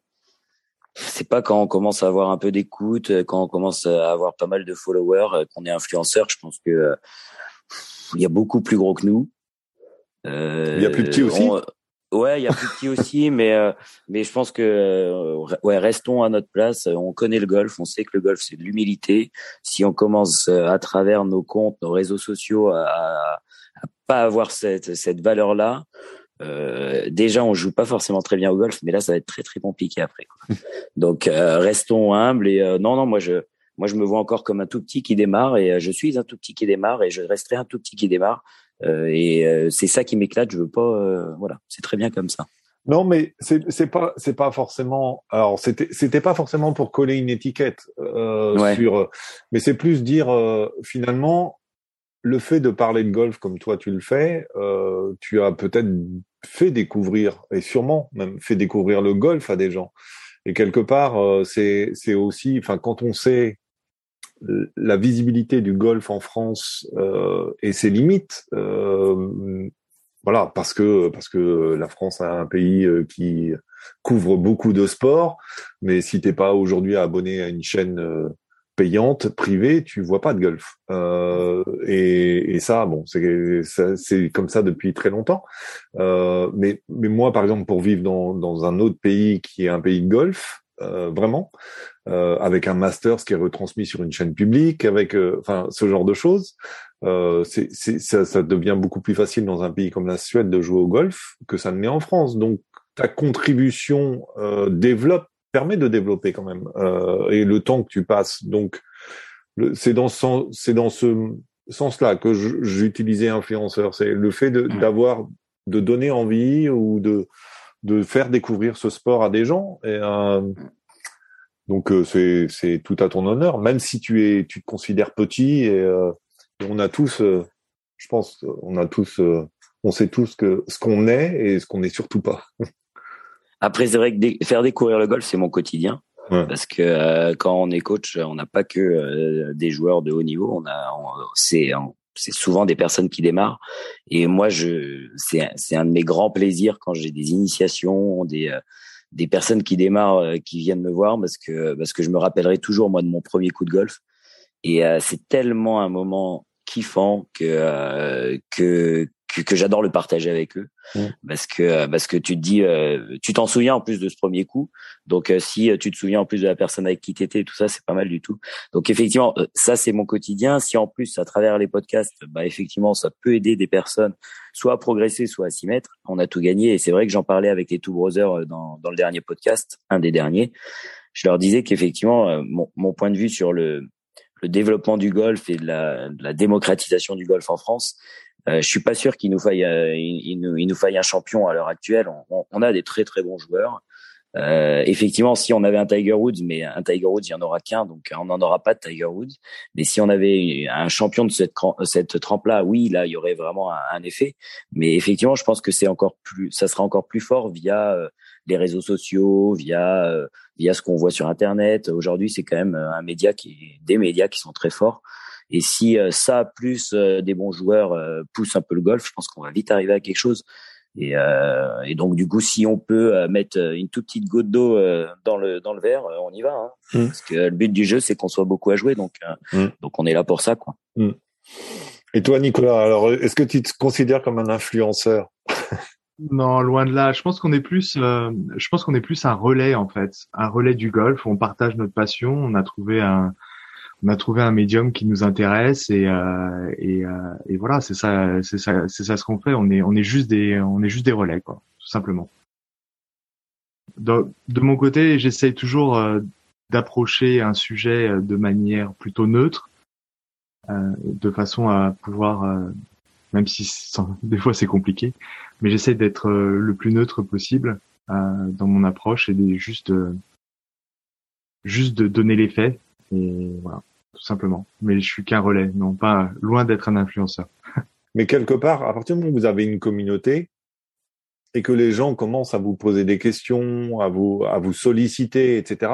c'est pas quand on commence à avoir un peu d'écoute, quand on commence à avoir pas mal de followers, euh, qu'on est influenceur. Je pense que euh, il y a beaucoup plus gros que nous. il y a plus petit aussi? Ouais, il y a plus petit aussi, mais euh, mais je pense que euh, ouais, restons à notre place. On connaît le golf, on sait que le golf c'est de l'humilité. Si on commence euh, à travers nos comptes, nos réseaux sociaux, à, à, pas avoir cette cette valeur là, euh, déjà on joue pas forcément très bien au golf, mais là ça va être très très compliqué après. Quoi. Donc restons humbles et non non moi je moi je me vois encore comme un tout petit qui démarre et je suis un tout petit qui démarre et je resterai un tout petit qui démarre euh, et euh, c'est ça qui m'éclate. Je veux pas, euh, voilà, c'est très bien comme ça. Non, mais c'est c'est pas c'est pas forcément. Alors c'était c'était pas forcément pour coller une étiquette euh, sur, mais c'est plus dire finalement le fait de parler de golf comme toi tu le fais, euh, tu as peut-être fait découvrir et sûrement même fait découvrir le golf à des gens. Et quelque part, c'est c'est aussi, enfin quand on sait la visibilité du golf en France euh, et ses limites. Euh, voilà, parce que parce que la France est un pays euh, qui couvre beaucoup de sports, mais si t'es pas aujourd'hui abonné à une chaîne payante privée, tu vois pas de golf. Euh, et, et, ça, bon, c'est comme ça depuis très longtemps. Euh, mais mais moi, par exemple, pour vivre dans dans un autre pays qui est un pays de golf, euh, vraiment, euh, avec un master qui est retransmis sur une chaîne publique, avec euh, enfin ce genre de choses. Euh, c'est, ça, ça, devient beaucoup plus facile dans un pays comme la Suède de jouer au golf que ça ne l'est en France. Donc ta contribution développe, permet de développer quand même, et le temps que tu passes. Donc c'est dans ce, c'est dans ce sens-là que j'utilisais influenceur. C'est le fait d'avoir, de donner envie ou de de faire découvrir ce sport à des gens. Et, euh, donc euh, c'est c'est tout à ton honneur, même si tu es tu te considères petit et, euh, on a tous, je pense, on a tous, on sait tous que ce qu'on est et ce qu'on n'est surtout pas. Après c'est vrai que faire découvrir le golf c'est mon quotidien. Parce que quand on est coach, on n'a pas que des joueurs de haut niveau. On a, c'est c'est souvent des personnes qui démarrent. Et moi, je, c'est, c'est un de mes grands plaisirs quand j'ai des initiations, des, euh, des personnes qui démarrent, euh, qui viennent me voir parce que, parce que je me rappellerai toujours, moi, de mon premier coup de golf. Et euh, c'est tellement un moment kiffant que, que, que, j'adore le partager avec eux. Mmh. parce que parce que tu te dis euh, tu t'en souviens en plus de ce premier coup. Donc euh, si euh, tu te souviens en plus de la personne avec qui t'étais tout ça c'est pas mal du tout. Donc effectivement ça c'est mon quotidien. Si en plus à travers les podcasts bah effectivement ça peut aider des personnes soit à progresser soit à s'y mettre on a tout gagné. Et c'est vrai que j'en parlais avec les Two Brothers dans dans le dernier podcast un des derniers. Je leur disais qu'effectivement mon, mon point de vue sur le le développement du golf et de la, de la démocratisation du golf en France, euh, je suis pas sûr qu'il nous faille euh, il, nous, il, nous, faille un champion à l'heure actuelle. On, on, a des très très bons joueurs. Euh, effectivement, si on avait un Tiger Woods, mais un Tiger Woods, il y en aura qu'un, donc on n'en aura pas de Tiger Woods. Mais si on avait un champion de cette, cette trempe-là, oui, là, il y aurait vraiment un, un, effet. Mais effectivement, je pense que c'est encore plus, ça sera encore plus fort via euh, les réseaux sociaux, via euh, via ce qu'on voit sur Internet. Aujourd'hui, c'est quand même un média qui, des médias qui sont très forts. Et si euh, ça plus euh, des bons joueurs euh, poussent un peu le golf, je pense qu'on va vite arriver à quelque chose. Et, et, donc du coup, si on peut mettre une toute petite goutte d'eau dans le dans le verre, on y va. Hein. Mmh. Parce que le but du jeu, c'est qu'on soit beaucoup à jouer, donc mmh. donc on est là pour ça, quoi. Mmh. Et toi, Nicolas, alors est-ce que tu te considères comme un influenceur? Non, loin de là. Je pense qu'on est plus, euh, je pense qu'on est plus un relais en fait, un relais du golf. On partage notre passion. On a trouvé un, on a trouvé un médium qui nous intéresse et euh, et, euh, et, voilà, c'est ça, c'est ça, c'est ça ce qu'on fait. On est, on est juste des, on est juste des relais quoi, tout simplement. De, de mon côté, j'essaye toujours euh, d'approcher un sujet de manière plutôt neutre, de façon à pouvoir même si des fois c'est compliqué, mais j'essaie d'être euh, le plus neutre possible euh, dans mon approche et de juste juste de donner les faits voilà tout simplement. Mais je suis qu'un relais, non pas loin d'être un influenceur. Mais quelque part, à partir du moment où vous avez une communauté et que les gens commencent à vous poser des questions, à vous à vous solliciter, etc.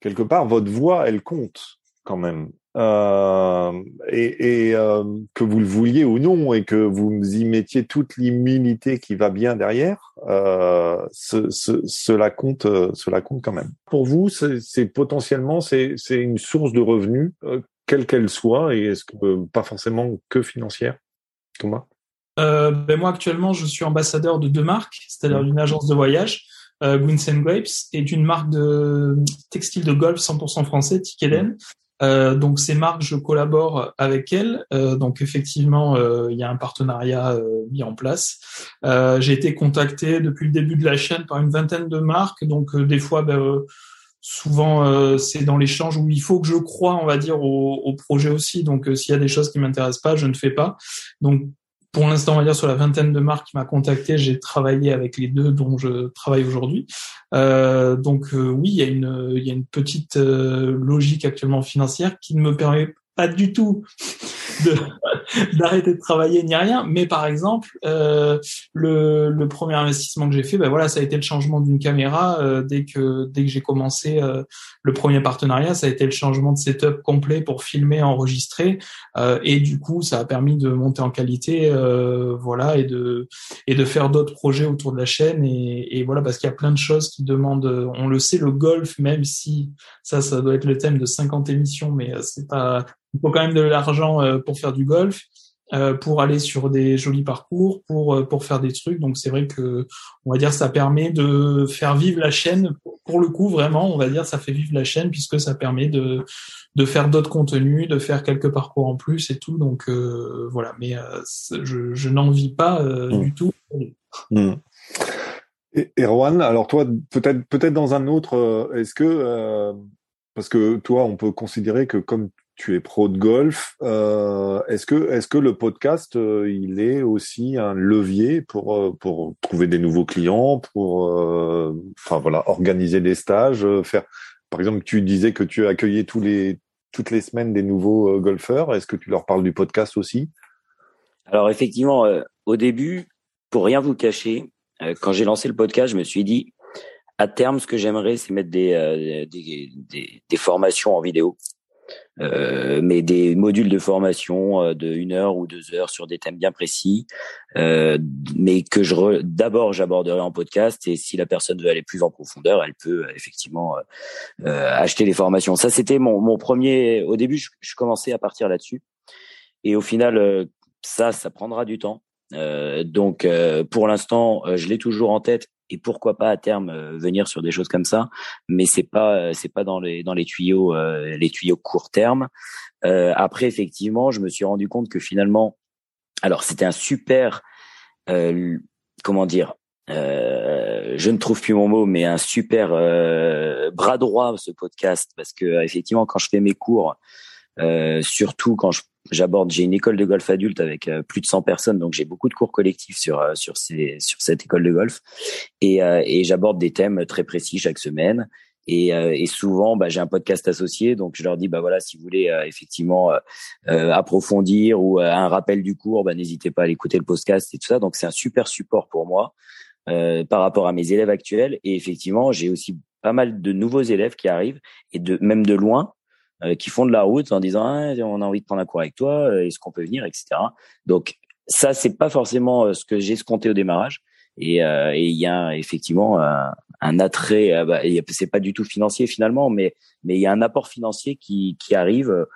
Quelque part, votre voix, elle compte quand même euh, et, et euh, que vous le vouliez ou non, et que vous y mettiez toute l'immunité qui va bien derrière, euh, ce, ce, cela compte, cela compte quand même. Pour vous, c'est potentiellement c'est une source de revenus, quelle qu'elle soit, et est-ce que pas forcément que financière, Thomas? Ben moi actuellement, je suis ambassadeur de deux marques, c'est-à-dire d'une agence de voyage. Euh, Grapes et d'une marque de textile de golf 100% français, Tikelen, euh, donc ces marques, je collabore avec elles. Euh, donc effectivement, euh, il y a un partenariat euh, mis en place. Euh, j'ai été contacté depuis le début de la chaîne par une vingtaine de marques. Donc des fois, ben, souvent c'est dans l'échange où il faut que je croie, on va dire, au, au projet aussi. Donc s'il y a des choses qui m'intéressent pas, je ne fais pas. Donc pour l'instant, on va dire sur la vingtaine de marques qui m'a contacté, j'ai travaillé avec les deux dont je travaille aujourd'hui. Euh, donc euh, oui, il y a une, y a une petite euh, logique actuellement financière qui ne me permet pas du tout d'arrêter de travailler ni rien. Mais par exemple, euh, le, le, premier investissement que j'ai fait, ben voilà, ça a été le changement d'une caméra. Euh, dès que dès que j'ai commencé euh, le premier partenariat, ça a été le changement de setup complet pour filmer, enregistrer, euh, et du coup, ça a permis de monter en qualité, euh, voilà, et de et de faire d'autres projets autour de la chaîne. Et, et voilà, parce qu'il y a plein de choses qui demandent. On le sait, le golf, même si ça, ça doit être le thème de 50 émissions, mais c'est pas il faut quand même de l'argent euh, pour faire du golf, euh, pour aller sur des jolis parcours, pour euh, pour faire des trucs. Donc c'est vrai que on va dire ça permet de faire vivre la chaîne. Pour le coup, vraiment, on va dire ça fait vivre la chaîne puisque ça permet de de faire d'autres contenus, de faire quelques parcours en plus et tout. Donc voilà. Mais je, je n'en vis pas mmh. du tout. Mmh. Et Erwan, alors toi, peut-être peut-être dans un autre, est-ce que parce que toi, on peut considérer que comme tu es pro de golf. Euh, est-ce que est-ce que le podcast euh, il est aussi un levier pour euh, pour trouver des nouveaux clients, pour euh, enfin voilà organiser des stages, faire par exemple tu disais que tu accueillais tous les toutes les semaines des nouveaux golfeurs. Est-ce que tu leur parles du podcast aussi? Alors effectivement, au début, pour rien vous cacher, quand j'ai lancé le podcast, je me suis dit à terme, ce que j'aimerais, c'est mettre des, des, des, des formations en vidéo. Euh, mais des modules de formation euh, de une heure ou deux heures sur des thèmes bien précis, euh, mais que je d'abord j'aborderai en podcast et si la personne veut aller plus en profondeur, elle peut euh, effectivement euh, acheter les formations. Ça c'était mon, mon premier. Au début, je, je commençais à partir là-dessus et au final, ça, ça prendra du temps. donc pour l'instant, je l'ai toujours en tête et pourquoi pas à terme euh, venir sur des choses comme ça. Mais c'est pas euh, c'est pas dans les dans les tuyaux euh, les tuyaux court terme. Après effectivement je me suis rendu compte que finalement alors c'était un super comment dire je ne trouve plus mon mot, mais un super bras droit ce podcast. Parce que effectivement quand je fais mes cours, surtout quand je j'aborde, j'ai une école de golf adulte avec euh, plus de 100 personnes, donc j'ai beaucoup de cours collectifs sur euh, sur ces sur cette école de golf, et, euh, et j'aborde des thèmes très précis chaque semaine. Et, et souvent, bah, j'ai un podcast associé, donc je leur dis, bah voilà, si vous voulez effectivement approfondir ou un rappel du cours, bah, n'hésitez pas à l'écouter le podcast et tout ça. Donc c'est un super support pour moi par rapport à mes élèves actuels. Et effectivement, j'ai aussi pas mal de nouveaux élèves qui arrivent et de même de loin euh, qui font de la route en disant ah, on a envie de prendre un cours avec toi, euh, est-ce qu'on peut venir, etc. Donc ça c'est pas forcément euh, ce que j'ai escompté au démarrage. Et il y a effectivement un, attrait. Bah, c'est pas du tout financier finalement, mais mais il y a un apport financier qui qui arrive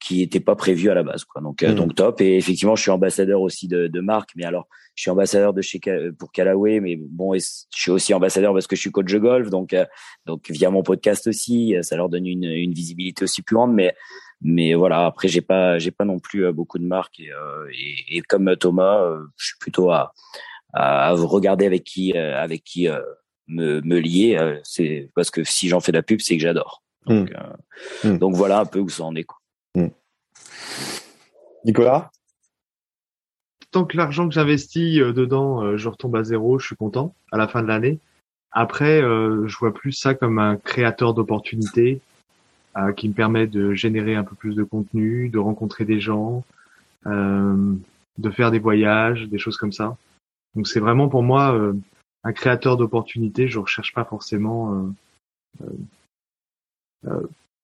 qui était pas prévu à la base quoi. Donc Mm. donc top et effectivement je suis ambassadeur aussi de, de marque mais alors je suis ambassadeur de chez Ca- pour Callaway mais bon je suis aussi ambassadeur parce que je suis coach de golf donc euh, donc via mon podcast aussi euh, ça leur donne une, une visibilité aussi plus grande mais mais voilà après j'ai pas j'ai pas non plus euh, beaucoup de marques et, euh, et, et comme Thomas euh, je suis plutôt à à regarder avec qui euh, avec qui euh, me me lier euh, c'est parce que si j'en fais de la pub c'est que j'adore donc euh, Mm. donc voilà un peu où ça en est quoi. Nicolas? Tant que l'argent que j'investis euh, dedans, euh, je retombe à zéro, je suis content à la fin de l'année. Après, euh, je vois plus ça comme un créateur d'opportunités qui me permet de générer un peu plus de contenu, de rencontrer des gens, de faire des voyages, des choses comme ça. Donc c'est vraiment pour moi un créateur d'opportunités. Je recherche pas forcément,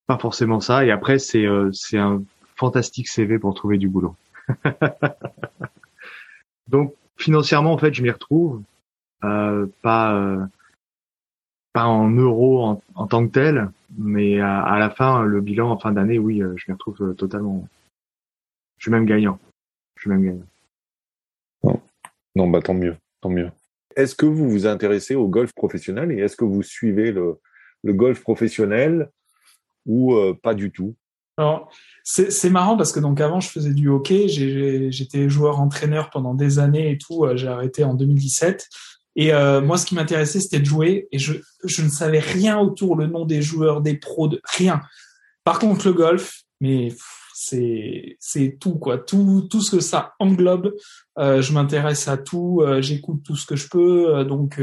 pas forcément ça. Et après, c'est euh, c'est un fantastique CV pour trouver du boulot. Donc financièrement, en fait, je m'y retrouve, euh, pas euh, pas en euros en, tant que tel, mais à, à la fin, le bilan en fin d'année, oui, euh, je m'y retrouve euh, totalement. Je suis même gagnant. Je suis même gagnant. Non, bah tant mieux, tant mieux. Est-ce que vous vous intéressez au golf professionnel et est-ce que vous suivez le, le golf professionnel ou euh, pas du tout Alors, c'est marrant parce que donc avant je faisais du hockey, j'étais joueur entraîneur pendant des années et tout. euh, J'ai arrêté en 2017. Et euh, moi, ce qui m'intéressait, c'était de jouer. Et je, je ne savais rien autour, le nom des joueurs, des pros, de rien. Par contre, le golf, mais c'est c'est tout quoi, tout tout ce que ça englobe. Je m'intéresse à tout, j'écoute tout ce que je peux. donc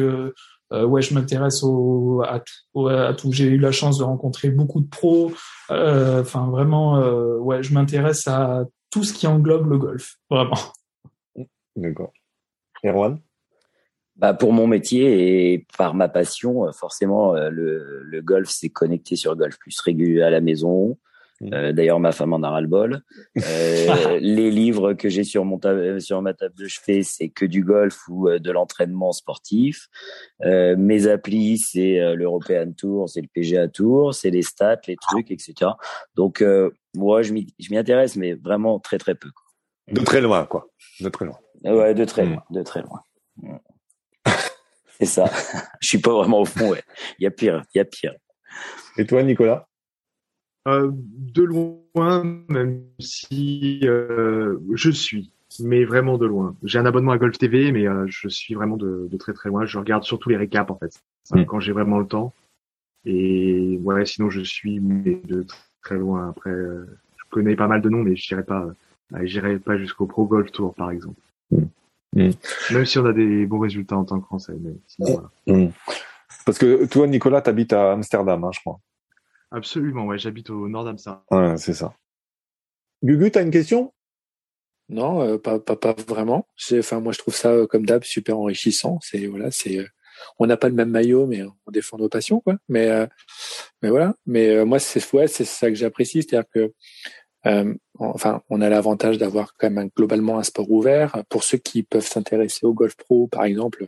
euh, ouais, je m'intéresse au à tout. à tout. J'ai eu la chance de rencontrer beaucoup de pros. Euh, Enfin, vraiment, euh, ouais, je m'intéresse à tout ce qui englobe le golf, vraiment. D'accord. Erwan Bah pour mon métier et par ma passion, forcément le, le golf c'est connecté sur Golf Plus régulier à la maison. Mhm. Euh, D'ailleurs ma femme en a ras le bol. Euh, les livres que j'ai sur mon ta- sur ma table de chevet c'est que du golf ou euh, de l'entraînement sportif. Euh, mes applis c'est euh, l'European Tour, c'est le PGA Tour, c'est les stats, les trucs, etc. Donc euh, moi je m'y intéresse mais vraiment très très peu. quoi. De très loin, quoi. De très loin. Ouais, de très Mm. loin, de très loin. Mm. C'est ça. Je suis pas vraiment au fond, ouais. Il y a pire, il y a pire. Et toi, Nicolas? Euh, de loin, même si euh, je suis, mais vraiment de loin. J'ai un abonnement à Golf TV, mais euh, je suis vraiment de, de très très loin. Je regarde surtout les récaps en fait, Mm. quand j'ai vraiment le temps. Et ouais, sinon je suis mais de très loin. Après, euh, je connais pas mal de noms, mais je dirais pas, euh, j'irai pas jusqu'au Pro Golf Tour par exemple. Mm. Mm. Même si on a des bons résultats en tant que Français, mais sinon, voilà. Parce que toi, Nicolas, t'habites à Amsterdam, hein, je crois. Absolument, ouais. J'habite au nord d'Amsterdam. Ouais, c'est ça. Gugu, t'as une question? Non, euh, pas, pas, pas vraiment. Enfin, moi, je trouve ça, euh, comme d'hab, super enrichissant. C'est, voilà, c'est, euh, on n'a pas le même maillot, mais on défend nos passions, quoi. Mais, euh, mais voilà. Mais euh, moi, c'est, ouais, c'est ça que j'apprécie, c'est-à-dire que, euh, enfin, on a l'avantage d'avoir quand même un- globalement un sport ouvert. Pour ceux qui peuvent s'intéresser au golf pro, par exemple,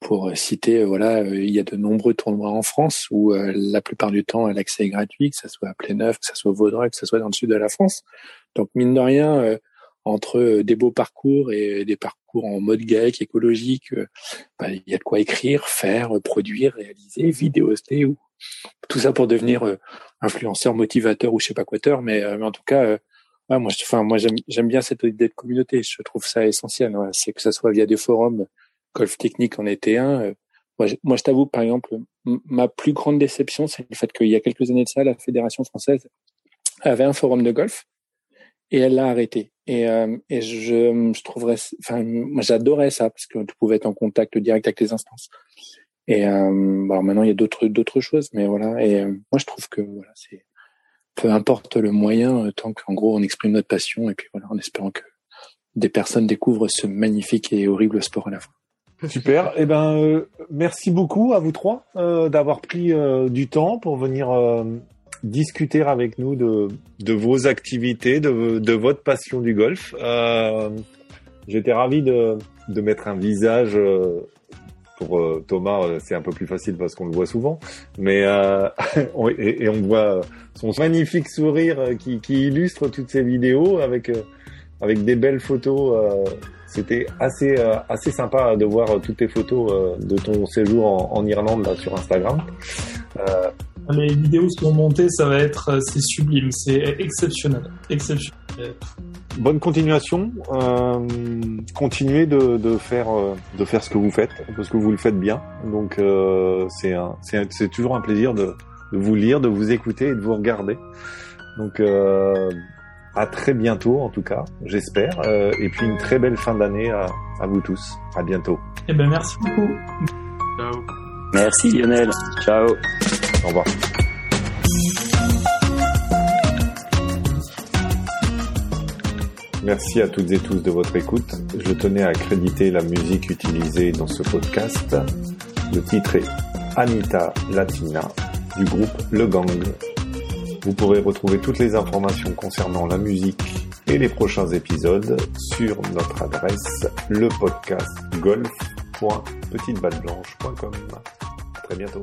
pour citer, euh, voilà, euh, il y a de nombreux tournois en France où euh, la plupart du temps l'accès est gratuit, que ça soit à Pléneuf, que ça soit au Vaudreuil, que ça soit dans le sud de la France. Donc mine de rien, entre des beaux parcours et des parcours en mode GAEC écologique, bah, il y a de quoi écrire, faire, produire, réaliser, vidéoster ou tout ça pour devenir euh, influenceur, motivateur ou je sais pas quoi, mais, euh, mais en tout cas, euh, ouais, moi, enfin moi j'aime j'aime bien cette idée de communauté. Je trouve ça essentiel. ouais. C'est que ça soit via des forums, golf technique en était un. euh, moi, je, t'avoue, par exemple, ma plus grande déception, c'est le fait qu'il y a quelques années de ça, la fédération française avait un forum de golf et elle l'a arrêté. Et, euh, je, trouverais, enfin, moi, j'adorais ça parce que tu pouvais être en contact direct avec les instances. Et euh, alors maintenant, il y a d'autres choses, mais voilà. Et moi, je trouve que voilà, c'est peu importe le moyen, tant qu'en gros, on exprime notre passion et puis voilà, en espérant que des personnes découvrent ce magnifique et horrible sport à la fois. Super. Eh ben, euh, merci beaucoup à vous trois euh, d'avoir pris euh, du temps pour venir euh, discuter avec nous de, de vos activités, de, de votre passion du golf. Euh, J'étais ravi de, de mettre un visage euh, pour Thomas, c'est un peu plus facile parce qu'on le voit souvent. Mais et, et, on voit son magnifique sourire qui, qui illustre toutes ces vidéos avec avec des belles photos. C'était assez assez sympa de voir toutes tes photos de ton séjour en, en Irlande là sur Instagram. Les vidéos sont montées, ça va être c'est sublime, c'est exceptionnel, exceptionnel bonne continuation. Euh, continuez de, de faire euh, de faire ce que vous faites parce que vous le faites bien. Donc euh, c'est c'est toujours un plaisir de, de, vous lire, de vous écouter et de vous regarder. Donc euh, à très bientôt en tout cas, j'espère. Euh, et puis une très belle fin d'année à, à vous tous. À bientôt. Eh ben merci beaucoup. Ciao. Merci Lionel. Ciao. Au revoir. Merci à toutes et tous de votre écoute. Je tenais à créditer la musique utilisée dans ce podcast. Le titre est Anita Latina du groupe Le Gang. Vous pourrez retrouver toutes les informations concernant la musique et les prochains épisodes sur notre adresse. À très bientôt.